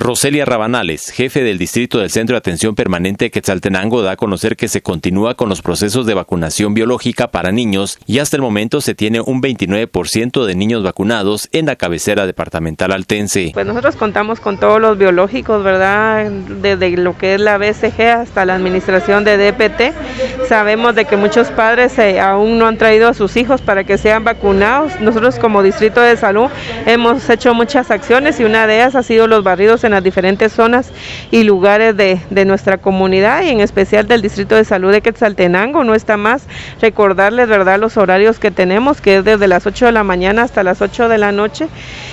Roselia Rabanales, jefe del distrito del Centro de Atención Permanente Quetzaltenango, da a conocer que se continúa con los procesos de vacunación biológica para niños y hasta el momento se tiene un 29% de niños vacunados en la cabecera departamental altense. Pues nosotros contamos con todos los biológicos, ¿verdad? Desde lo que es la BCG hasta la administración de DPT. Sabemos de que muchos padres eh, aún no han traído a sus hijos para que sean vacunados. Nosotros como distrito de salud hemos hecho muchas acciones y una de ellas ha sido los barridos en las diferentes zonas y lugares de, de, nuestra comunidad y en especial del Distrito de Salud de Quetzaltenango. No está más recordarles, ¿verdad?, los horarios que tenemos, que es desde las 8 de la mañana hasta las 8 de la noche,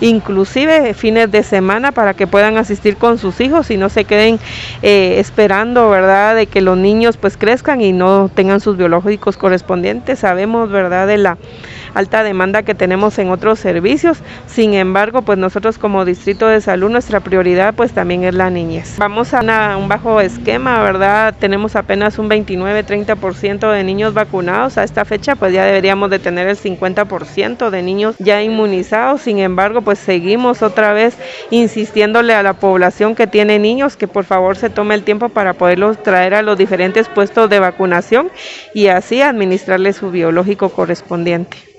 inclusive fines de semana para que puedan asistir con sus hijos y no se queden eh, esperando, ¿verdad?, de que los niños pues crezcan y no tengan sus biológicos correspondientes. Sabemos, ¿verdad?, de la alta demanda que tenemos en otros servicios. Sin embargo, pues nosotros como Distrito de Salud, nuestra prioridad pues también es la niñez. Vamos a un bajo esquema, ¿verdad? Tenemos apenas un 29-30% de niños vacunados. A esta fecha pues ya deberíamos de tener el 50% de niños ya inmunizados. Sin embargo, pues seguimos otra vez insistiéndole a la población que tiene niños que por favor se tome el tiempo para poderlos traer a los diferentes puestos de vacunación y así administrarle su biológico correspondiente.